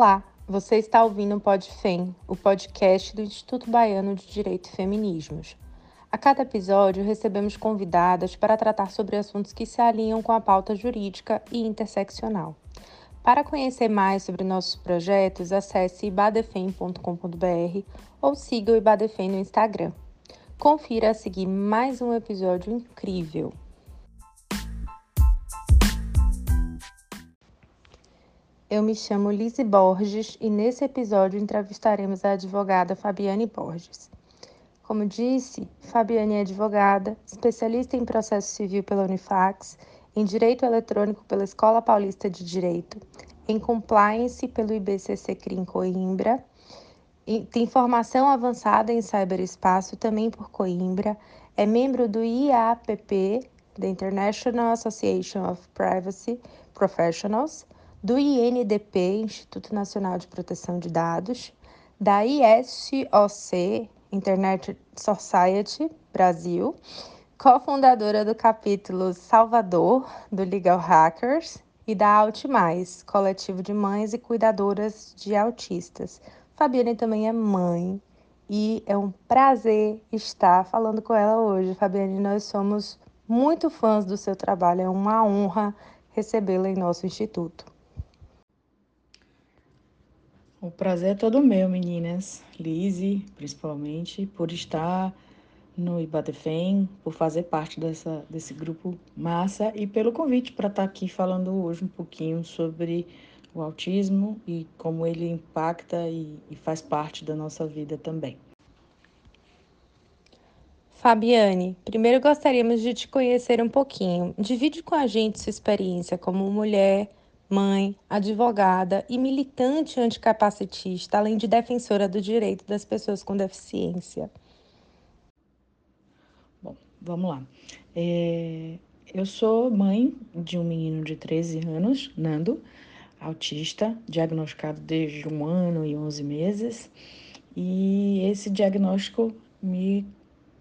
Olá, você está ouvindo o PodFem, o podcast do Instituto Baiano de Direito e Feminismos. A cada episódio, recebemos convidadas para tratar sobre assuntos que se alinham com a pauta jurídica e interseccional. Para conhecer mais sobre nossos projetos, acesse ibadefem.com.br ou siga o Ibadefem no Instagram. Confira a seguir mais um episódio incrível. Eu me chamo Lise Borges e nesse episódio entrevistaremos a advogada Fabiane Borges. Como disse, Fabiane é advogada, especialista em processo civil pela Unifax, em direito eletrônico pela Escola Paulista de Direito, em compliance pelo IBCC CRIM Coimbra, tem formação avançada em cyberespaço também por Coimbra, é membro do IAPP, the International Association of Privacy Professionals, do INDP, Instituto Nacional de Proteção de Dados, da ISOC, Internet Society Brasil, cofundadora do capítulo Salvador do Legal Hackers e da Altimais, coletivo de mães e cuidadoras de autistas. Fabiane também é mãe e é um prazer estar falando com ela hoje. Fabiane, nós somos muito fãs do seu trabalho, é uma honra recebê-la em nosso instituto. O prazer é todo meu, meninas. Lise, principalmente, por estar no Ibadefem, por fazer parte dessa, desse grupo massa e pelo convite para estar aqui falando hoje um pouquinho sobre o autismo e como ele impacta e, e faz parte da nossa vida também. Fabiane, primeiro gostaríamos de te conhecer um pouquinho. Divide com a gente sua experiência como mulher, mãe, advogada e militante anticapacitista, além de defensora do direito das pessoas com deficiência. Bom, vamos lá. É, eu sou mãe de um menino de 13 anos, Nando, autista, diagnosticado desde um ano e 11 meses. E esse diagnóstico me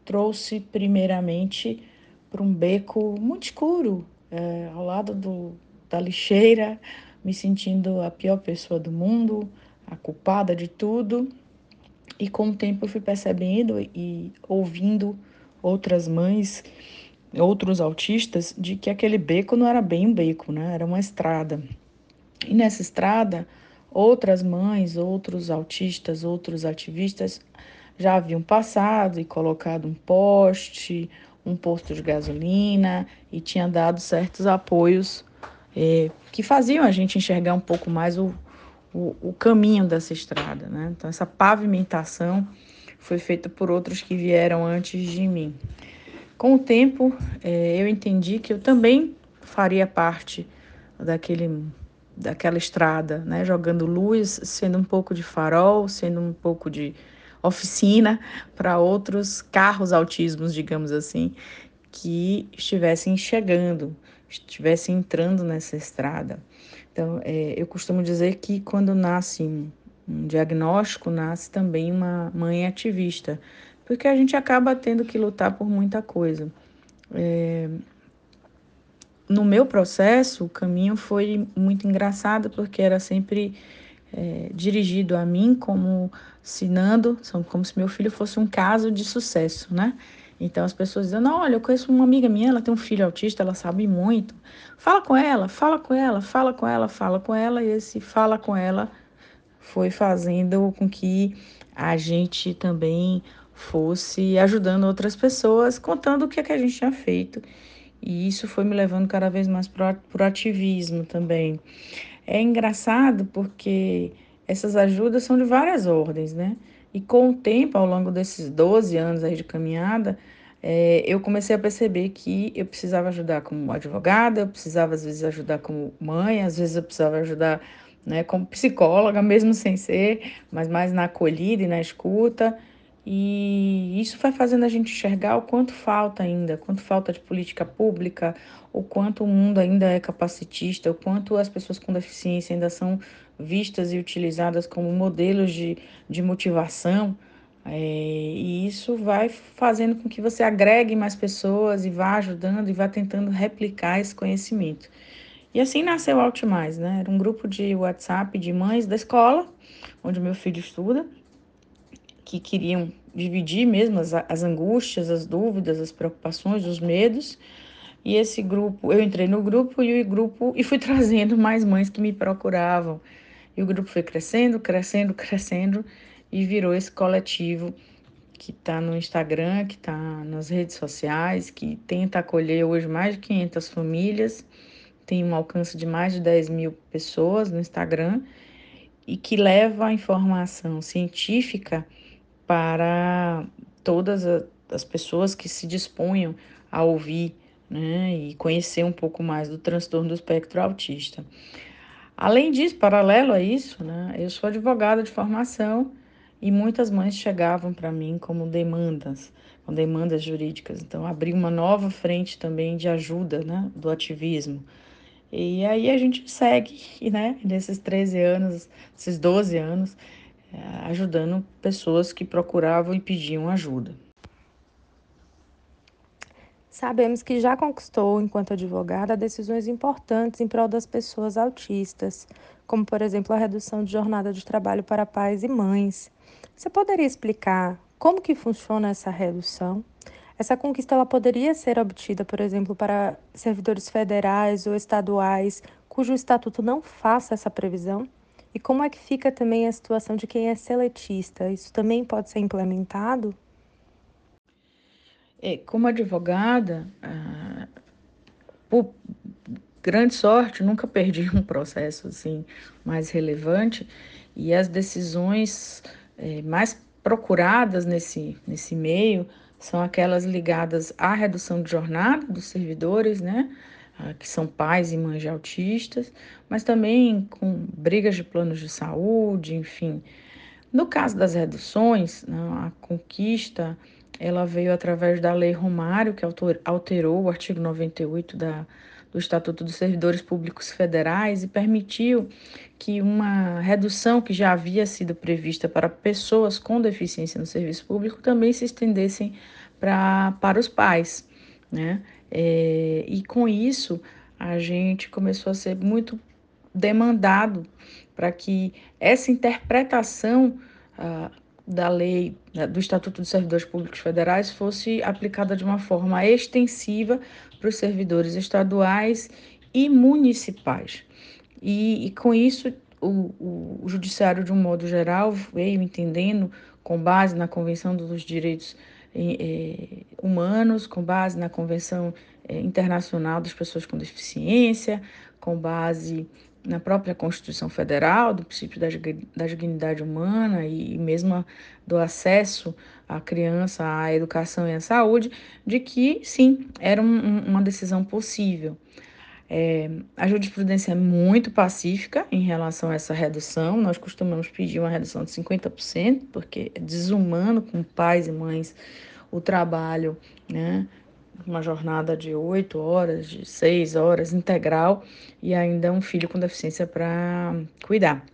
trouxe primeiramente para um beco muito escuro, é, ao lado do, da lixeira, me sentindo a pior pessoa do mundo, a culpada de tudo. E com o tempo eu fui percebendo e ouvindo outras mães, outros autistas, de que aquele beco não era bem um beco, né? Era uma estrada. E nessa estrada, outras mães, outros autistas, outros ativistas já haviam passado e colocado um poste, um posto de gasolina e tinha dado certos apoios é, que faziam a gente enxergar um pouco mais o, o, o caminho dessa estrada. Né? Então, essa pavimentação foi feita por outros que vieram antes de mim. Com o tempo, é, eu entendi que eu também faria parte daquele, daquela estrada, né? jogando luz, sendo um pouco de farol, sendo um pouco de oficina para outros carros autismos, digamos assim, que estivessem chegando estivesse entrando nessa estrada. Então, é, eu costumo dizer que quando nasce um, um diagnóstico, nasce também uma mãe ativista, porque a gente acaba tendo que lutar por muita coisa. É, no meu processo, o caminho foi muito engraçado, porque era sempre é, dirigido a mim como ensinando, como se meu filho fosse um caso de sucesso, né? Então as pessoas dizem: olha, eu conheço uma amiga minha, ela tem um filho autista, ela sabe muito. Fala com ela, fala com ela, fala com ela, fala com ela. E esse fala com ela foi fazendo com que a gente também fosse ajudando outras pessoas, contando o que, é que a gente tinha feito. E isso foi me levando cada vez mais para o ativismo também. É engraçado porque essas ajudas são de várias ordens, né? E com o tempo, ao longo desses 12 anos aí de caminhada, é, eu comecei a perceber que eu precisava ajudar como advogada, eu precisava às vezes ajudar como mãe, às vezes eu precisava ajudar né, como psicóloga, mesmo sem ser, mas mais na acolhida e na escuta. E isso vai fazendo a gente enxergar o quanto falta ainda, quanto falta de política pública, o quanto o mundo ainda é capacitista, o quanto as pessoas com deficiência ainda são vistas e utilizadas como modelos de, de motivação. É, e isso vai fazendo com que você agregue mais pessoas e vá ajudando e vá tentando replicar esse conhecimento. E assim nasceu o Altimais, né? Era um grupo de WhatsApp de mães da escola, onde meu filho estuda, que queriam dividir mesmo as, as angústias, as dúvidas, as preocupações, os medos. E esse grupo, eu entrei no grupo e o grupo e fui trazendo mais mães que me procuravam. E o grupo foi crescendo, crescendo, crescendo e virou esse coletivo que está no Instagram, que está nas redes sociais, que tenta acolher hoje mais de 500 famílias, tem um alcance de mais de 10 mil pessoas no Instagram e que leva a informação científica para todas as pessoas que se disponham a ouvir né, e conhecer um pouco mais do transtorno do espectro autista. Além disso, paralelo a isso, né, eu sou advogada de formação e muitas mães chegavam para mim como demandas, com demandas jurídicas. Então, abri uma nova frente também de ajuda né, do ativismo. E aí a gente segue, né, nesses 13 anos, esses 12 anos, eh, ajudando pessoas que procuravam e pediam ajuda. Sabemos que já conquistou, enquanto advogada, decisões importantes em prol das pessoas autistas, como, por exemplo, a redução de jornada de trabalho para pais e mães. Você poderia explicar como que funciona essa redução? Essa conquista ela poderia ser obtida, por exemplo, para servidores federais ou estaduais cujo estatuto não faça essa previsão? E como é que fica também a situação de quem é seletista? Isso também pode ser implementado? É, como advogada, ah, por grande sorte, nunca perdi um processo assim mais relevante e as decisões é, mais procuradas nesse, nesse meio são aquelas ligadas à redução de jornada dos servidores, né? Ah, que são pais e mães de autistas, mas também com brigas de planos de saúde, enfim. No caso das reduções, né, a conquista ela veio através da Lei Romário, que alterou o artigo 98 da, do Estatuto dos Servidores Públicos Federais e permitiu que uma redução que já havia sido prevista para pessoas com deficiência no serviço público também se estendessem pra, para os pais. Né? É, e com isso, a gente começou a ser muito demandado para que essa interpretação uh, da lei né, do Estatuto dos Servidores Públicos Federais fosse aplicada de uma forma extensiva para os servidores estaduais e municipais. E, e com isso, o, o, Judiciário, de um modo geral, veio entendendo, com base na Convenção dos Direitos eh, Humanos, com base na Convenção eh, Internacional das Pessoas com Deficiência, com base na própria Constituição Federal, do princípio da, da dignidade humana e, mesmo do acesso à criança à educação e à saúde, de que sim, era um, uma decisão possível. É, a jurisprudência é muito pacífica em relação a essa redução. Nós costumamos pedir uma redução de 50%, porque é desumano com pais e mães o trabalho, né? Uma jornada de oito horas, de seis horas, integral, e ainda um filho com deficiência para cuidar.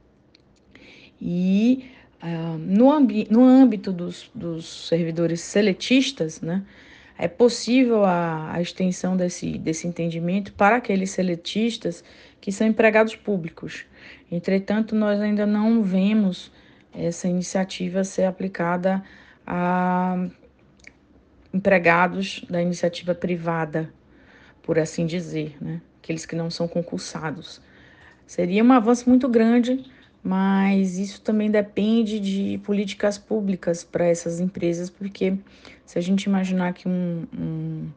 E uh, no, no âmbito dos, dos servidores seletistas, né, é possível a, a extensão desse, desse entendimento para aqueles seletistas que são empregados públicos. Entretanto, nós ainda não vemos essa iniciativa ser aplicada a empregados da iniciativa privada, por assim dizer, né? aqueles que não são concursados. Seria um avanço muito grande, mas isso também depende de políticas públicas para essas empresas, porque se a gente imaginar que um, um,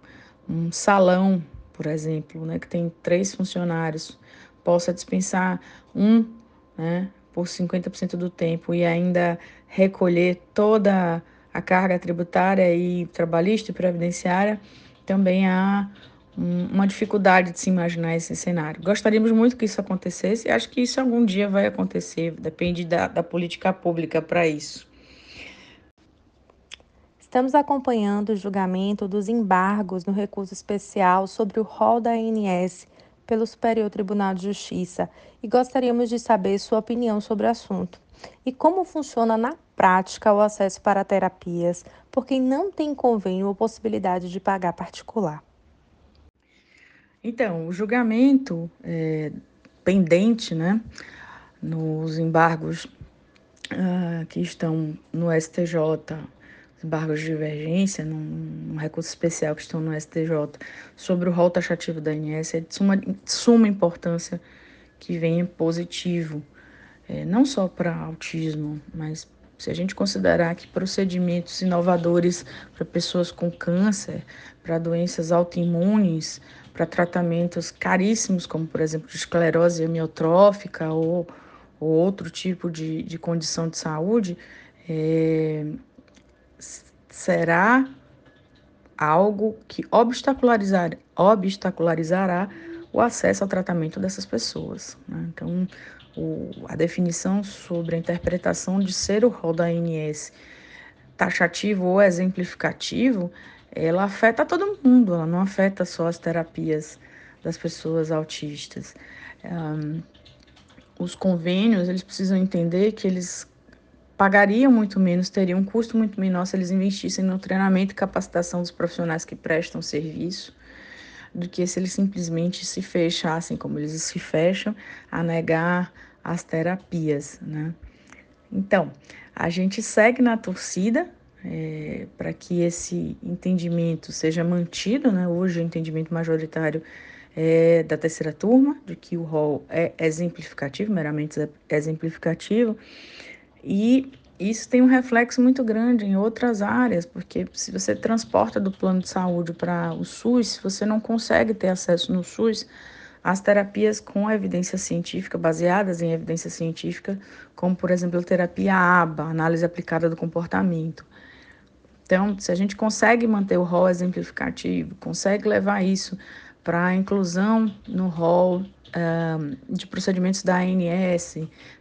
um salão, por exemplo, né, que tem três funcionários, possa dispensar um né, por 50% do tempo e ainda recolher toda a a carga tributária e trabalhista e previdenciária, também há um, uma dificuldade de se imaginar esse cenário. Gostaríamos muito que isso acontecesse e acho que isso algum dia vai acontecer, depende da, da política pública para isso. Estamos acompanhando o julgamento dos embargos no recurso especial sobre o rol da ANS pelo Superior Tribunal de Justiça e gostaríamos de saber sua opinião sobre o assunto. E como funciona na prática o acesso para terapias por quem não tem convênio ou possibilidade de pagar particular? Então, o julgamento é, pendente, né, nos embargos uh, que estão no STJ, os embargos de divergência, num, num, recurso especial que estão no STJ, sobre o rol taxativo da ANS, é de suma, de suma importância que venha positivo, é, não só para autismo, mas se a gente considerar que procedimentos inovadores para pessoas com câncer, para doenças autoimunes, para tratamentos caríssimos, como por exemplo esclerose amiotrófica ou, ou outro tipo de, de condição de saúde, é, será algo que obstacularizar, obstacularizará o acesso ao tratamento dessas pessoas. Né? Então, o, a definição sobre a interpretação de ser o rol da ANS taxativo ou exemplificativo, ela afeta todo mundo, ela não afeta só as terapias das pessoas autistas. Um, os convênios, eles precisam entender que eles pagariam muito menos, teriam um custo muito menor se eles investissem no treinamento e capacitação dos profissionais que prestam serviço, do que se eles simplesmente se fechassem, como eles se fecham, a negar as terapias, né? Então, a gente segue na torcida é, para que esse entendimento seja mantido, né? Hoje o entendimento majoritário é da terceira turma, de que o rol é exemplificativo, meramente exemplificativo, e isso tem um reflexo muito grande em outras áreas, porque se você transporta do plano de saúde para o SUS, se você não consegue ter acesso no SUS às terapias com evidência científica, baseadas em evidência científica, como por exemplo a terapia ABA, análise aplicada do comportamento. Então, se a gente consegue manter o rol exemplificativo, consegue levar isso para a inclusão no rol de procedimentos da ANS,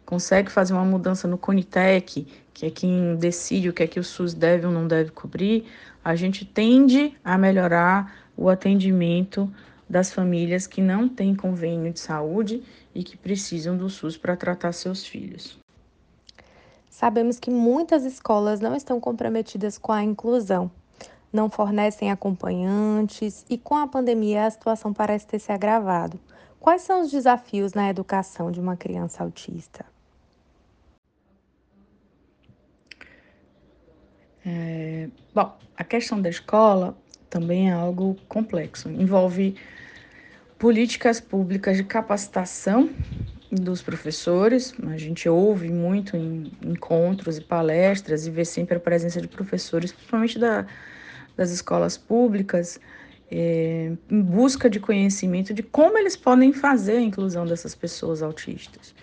consegue fazer uma mudança no Conitec, que é quem decide o que é que o SUS deve ou não deve cobrir, a gente tende a melhorar o atendimento das famílias que não têm convênio de saúde e que precisam do SUS para tratar seus filhos. Sabemos que muitas escolas não estão comprometidas com a inclusão, não fornecem acompanhantes e com a pandemia a situação parece ter se agravado. Quais são os desafios na educação de uma criança autista? É, bom, a questão da escola também é algo complexo. Envolve políticas públicas de capacitação dos professores. A gente ouve muito em encontros e palestras e vê sempre a presença de professores, principalmente da, das escolas públicas, é, em busca de conhecimento de como eles podem fazer a inclusão dessas pessoas autistas.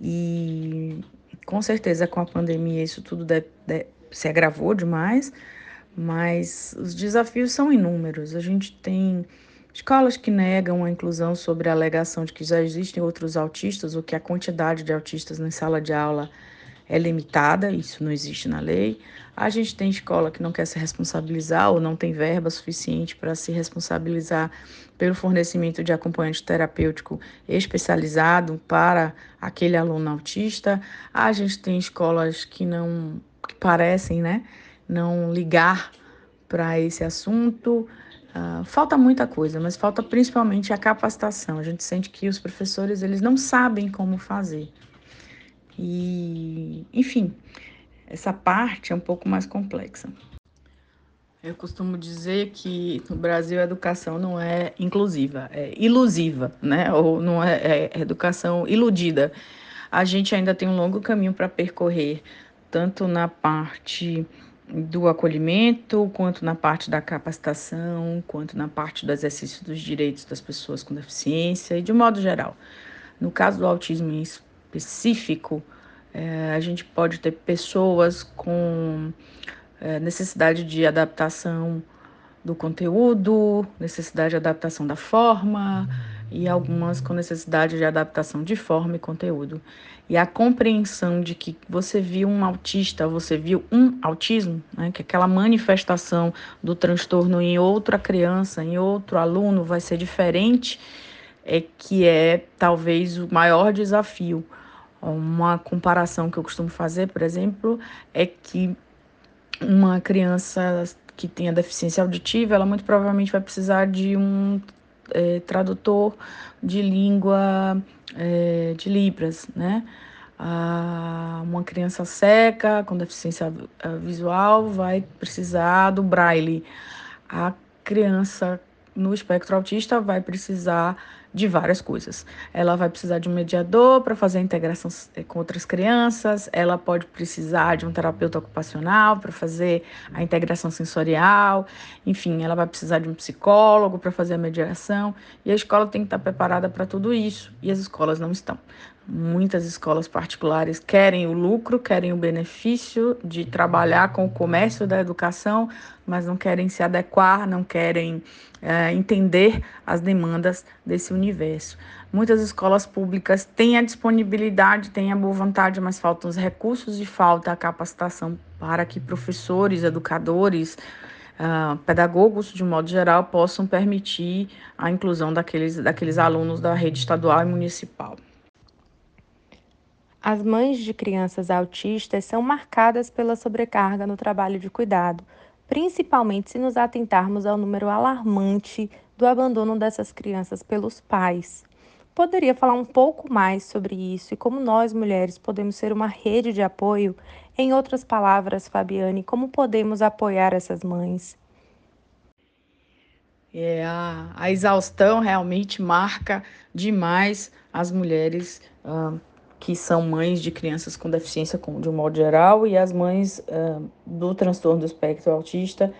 E com certeza com a pandemia isso tudo deve, deve, se agravou demais, mas os desafios são inúmeros. A gente tem escolas que negam a inclusão sobre a alegação de que já existem outros autistas ou que a quantidade de autistas na sala de aula é limitada, isso não existe na lei. A gente tem escola que não quer se responsabilizar ou não tem verba suficiente para se responsabilizar pelo fornecimento de acompanhante terapêutico especializado para aquele aluno autista. A gente tem escolas que não que parecem, né, não ligar para esse assunto. Uh, falta muita coisa, mas falta principalmente a capacitação. A gente sente que os professores eles não sabem como fazer. E, enfim, essa parte é um pouco mais complexa. Eu costumo dizer que no Brasil a educação não é inclusiva, é ilusiva, né? Ou não é, é educação iludida. A gente ainda tem um longo caminho para percorrer, tanto na parte do acolhimento, quanto na parte da capacitação, quanto na parte do exercício dos direitos das pessoas com deficiência e de modo geral. No caso do autismo em específico, é, a gente pode ter pessoas com é, necessidade de adaptação do conteúdo, necessidade de adaptação da forma e algumas com necessidade de adaptação de forma e conteúdo. E a compreensão de que você viu um autista, você viu um autismo, né, que aquela manifestação do transtorno em outra criança, em outro aluno vai ser diferente é que é talvez o maior desafio. Uma comparação que eu costumo fazer, por exemplo, é que uma criança que tenha deficiência auditiva, ela muito provavelmente vai precisar de um é, tradutor de língua é, de Libras, né? Ah, uma criança seca com deficiência visual vai precisar do braille. A criança no espectro autista vai precisar de várias coisas. Ela vai precisar de um mediador para fazer a integração eh, com outras crianças, ela pode precisar de um terapeuta ocupacional para fazer a integração sensorial, enfim, ela vai precisar de um psicólogo para fazer a mediação, e a escola tem que estar preparada para tudo isso, e as escolas não estão. Muitas escolas particulares querem o lucro, querem o benefício de trabalhar com o comércio da educação, mas não querem se adequar, não querem é, entender as demandas desse universo. Muitas escolas públicas têm a disponibilidade, têm a boa vontade, mas faltam os recursos e falta a capacitação para que professores, educadores, Uh, pedagogos, de um modo geral, possam permitir a inclusão daqueles, daqueles alunos da rede estadual e municipal. As mães de crianças autistas são marcadas pela sobrecarga no trabalho de cuidado, principalmente se nos atentarmos ao número alarmante do abandono dessas crianças pelos pais. Poderia falar um pouco mais sobre isso e como nós, mulheres, podemos ser uma rede de apoio? Em outras palavras, Fabiane, como podemos apoiar essas mães? É, a, a exaustão realmente marca demais as mulheres. Uh, que são mães de crianças com deficiência de um modo geral, e as mães uh, do transtorno do espectro autista,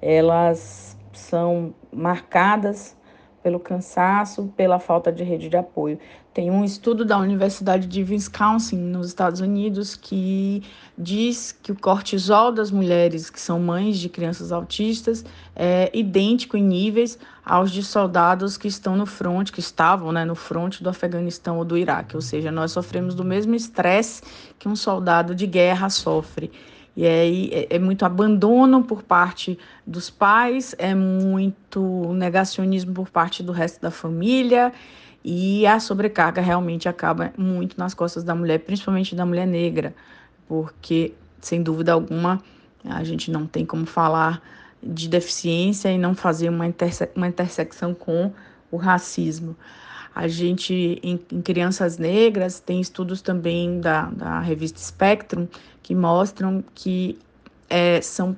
elas são marcadas pelo cansaço, pela falta de rede de apoio. Tem um estudo da Universidade de Wisconsin, nos Estados Unidos, que diz que o cortisol das mulheres que são mães de crianças autistas é idêntico em níveis aos de soldados que estão no front, que estavam né, no front do Afeganistão ou do Iraque. Ou seja, nós sofremos do mesmo estresse que um soldado de guerra sofre. E aí é, é, muito abandono por parte dos pais, é muito negacionismo por parte do resto da família, e a sobrecarga realmente acaba muito nas costas da mulher, principalmente da mulher negra, porque, sem dúvida alguma, a gente não tem como falar de deficiência e não fazer uma, interse uma intersecção com o racismo. A gente, em, em, crianças negras, tem estudos também da, da revista Spectrum que mostram que é, são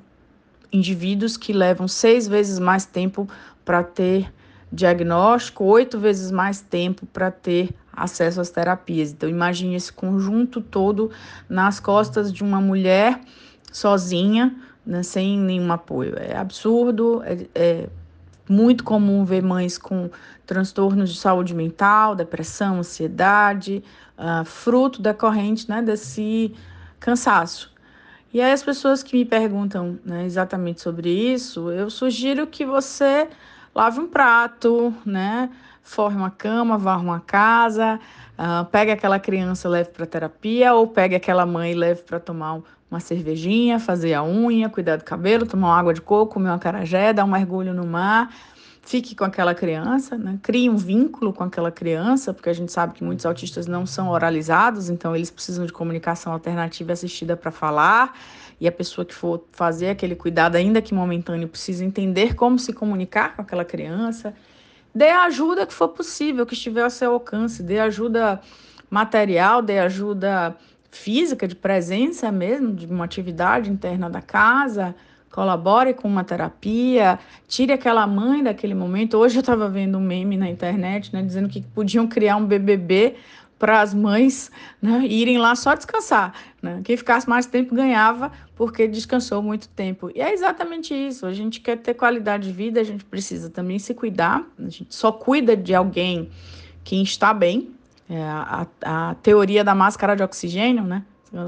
indivíduos que levam seis vezes mais tempo para ter diagnóstico, oito vezes mais tempo para ter acesso às terapias. Então, imagine esse conjunto todo nas costas de uma mulher sozinha, né, sem nenhum apoio. É absurdo, é, é muito comum ver mães com transtornos de saúde mental, depressão, ansiedade, uh, fruto decorrente né, desse cansaço. E aí as pessoas que me perguntam né, exatamente sobre isso, eu sugiro que você lave um prato, né, forre uma cama, varra uma casa, uh, pegue aquela criança leve para terapia ou pegue aquela mãe leve para tomar uma cervejinha, fazer a unha, cuidar do cabelo, tomar uma água de coco, comer uma carajé, dar um mergulho no mar fique com aquela criança, né? crie um vínculo com aquela criança, porque a gente sabe que muitos autistas não são oralizados, então eles precisam de comunicação alternativa assistida para falar, e a pessoa que for fazer aquele cuidado, ainda que momentâneo, precisa entender como se comunicar com aquela criança. Dê a ajuda que for possível, que estiver ao seu alcance, dê ajuda material, dê ajuda física, de presença mesmo, de uma atividade interna da casa, colabore com uma terapia, tire aquela mãe daquele momento. Hoje eu estava vendo um meme na internet, né, dizendo que podiam criar um BBB para as mães né, irem lá só descansar. Né? Quem ficasse mais tempo ganhava porque descansou muito tempo. E é exatamente isso. A gente quer ter qualidade de vida, a gente precisa também se cuidar. A gente só cuida de alguém que está bem. É a, a teoria da máscara de oxigênio, né?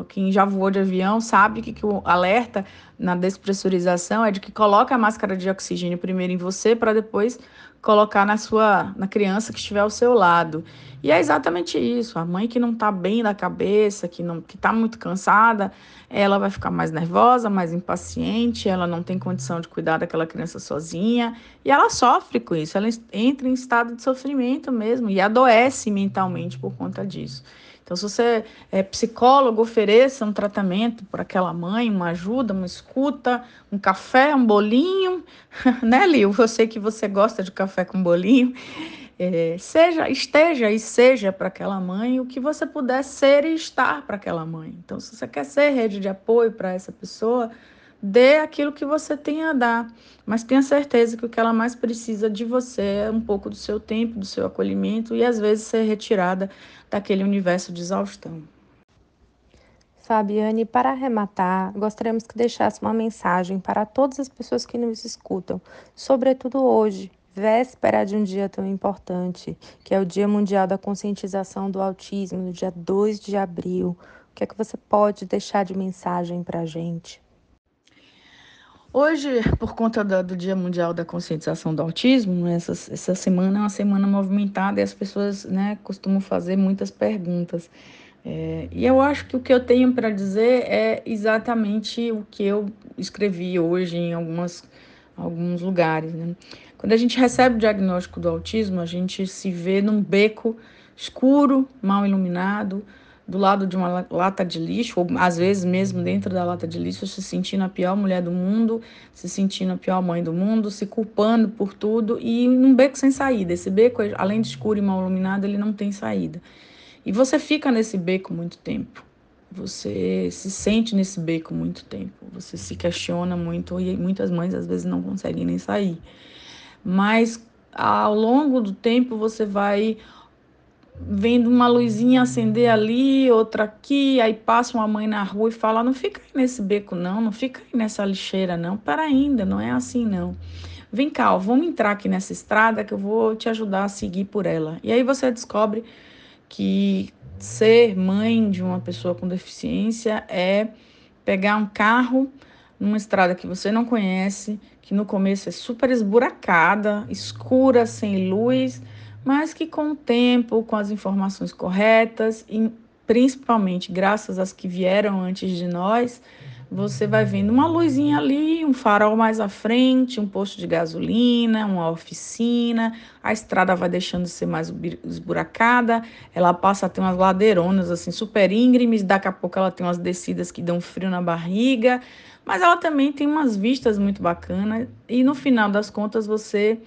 Quem já voou de avião sabe que, que o alerta na despressurização é de que coloca a máscara de oxigênio primeiro em você para depois colocar na sua na criança que estiver ao seu lado. E é exatamente isso. A mãe que não está bem da cabeça, que não que está muito cansada, ela vai ficar mais nervosa, mais impaciente, ela não tem condição de cuidar daquela criança sozinha e ela sofre com isso. Ela entra em estado de sofrimento mesmo e adoece mentalmente por conta disso. Então, se você é psicólogo, ofereça um tratamento para aquela mãe, uma ajuda, uma escuta, um café, um bolinho, né, Lil? Eu sei que você gosta de café com bolinho. É, seja, esteja e seja para aquela mãe o que você puder ser e estar para aquela mãe. Então, se você quer ser rede de apoio para essa pessoa, dê aquilo que você tem a dar, mas tenha certeza que o que ela mais precisa de você é um pouco do seu tempo, do seu acolhimento e às vezes ser retirada daquele universo de exaustão. Fabiane, para arrematar, gostaríamos que deixasse uma mensagem para todas as pessoas que nos escutam, sobretudo hoje, véspera de um dia tão importante, que é o Dia Mundial da Conscientização do Autismo, no dia 2 de abril. O que é que você pode deixar de mensagem para a gente? Hoje, por conta do, Dia Mundial da Conscientização do Autismo, essa, essa semana é uma semana movimentada e as pessoas né, costumam fazer muitas perguntas. É, e eu acho que o que eu tenho para dizer é exatamente o que eu escrevi hoje em algumas, alguns lugares. Né? Quando a gente recebe o diagnóstico do autismo, a gente se vê num beco escuro, mal iluminado, do lado de uma lata de lixo, ou às vezes mesmo dentro da lata de lixo, se sentindo a pior mulher do mundo, se sentindo a pior mãe do mundo, se culpando por tudo e num beco sem saída. Esse beco, além de escuro e mal iluminado, ele não tem saída. E você fica nesse beco muito tempo. Você se sente nesse beco muito tempo. Você se questiona muito e muitas mães às vezes não conseguem nem sair. Mas ao longo do tempo você vai vendo uma luzinha acender ali, outra aqui, aí passa uma mãe na rua e fala: não fica aí nesse beco, não, não fica aí nessa lixeira, não, para ainda, não é assim, não. Vem cá, ó, vamos entrar aqui nessa estrada que eu vou te ajudar a seguir por ela. E aí você descobre que ser mãe de uma pessoa com deficiência é pegar um carro numa estrada que você não conhece, que no começo é super esburacada, escura, sem luz, mas que com o tempo, com as informações corretas e principalmente graças às que vieram antes de nós, você vai vendo uma luzinha ali, um farol mais à frente, um posto de gasolina, uma oficina, a estrada vai deixando de ser mais esburacada, ela passa a ter umas ladeironas assim super íngremes, daqui a pouco ela tem umas descidas que dão frio na barriga, mas ela também tem umas vistas muito bacanas e no final das contas você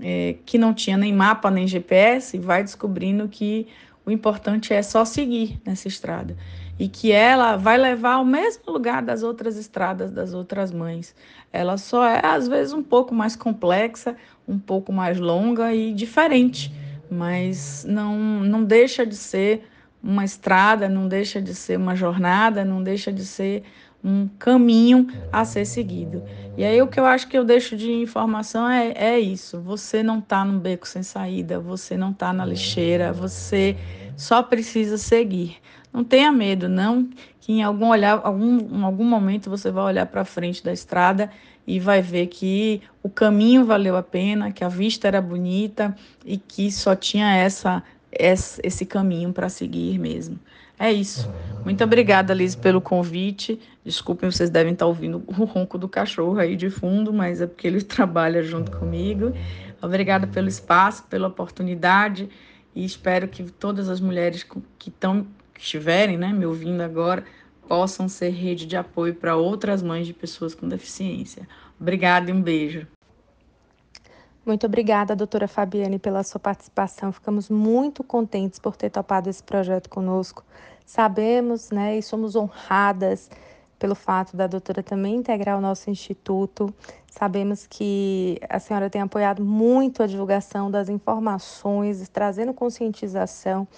é, que não tinha nem mapa nem GPS vai descobrindo que o importante é só seguir nessa estrada e que ela vai levar ao mesmo lugar das outras estradas das outras mães. Ela só é às vezes um pouco mais complexa, um pouco mais longa e diferente, mas não não deixa de ser uma estrada, não deixa de ser uma jornada, não deixa de ser um caminho a ser seguido. E aí o que eu acho que eu deixo de informação é, é isso. Você não está num beco sem saída, você não está na lixeira, você só precisa seguir. Não tenha medo, não, que em algum olhar, algum, em algum momento você vai olhar para frente da estrada e vai ver que o caminho valeu a pena, que a vista era bonita e que só tinha essa, essa esse caminho para seguir mesmo. É isso. Muito obrigada, Liz, pelo convite. Desculpem, vocês devem estar ouvindo o ronco do cachorro aí de fundo, mas é porque ele trabalha junto comigo. Obrigada pelo espaço, pela oportunidade e espero que todas as mulheres que estão que estiverem, né, me ouvindo agora, possam ser rede de apoio para outras mães de pessoas com deficiência. Obrigada e um beijo. Muito obrigada, doutora Fabiane, pela sua participação. Ficamos muito contentes por ter topado esse projeto conosco. Sabemos, né, e somos honradas pelo fato da doutora também integrar o nosso instituto. Sabemos que a senhora tem apoiado muito a divulgação das informações, trazendo conscientização.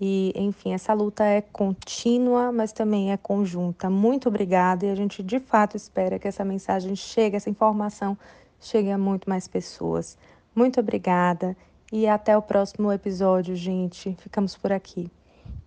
E, enfim, essa luta é contínua, mas também é conjunta. Muito obrigada e a gente de fato espera que essa mensagem chegue, essa informação chegue a muito mais pessoas. Muito obrigada e até o próximo episódio, gente. Ficamos por aqui.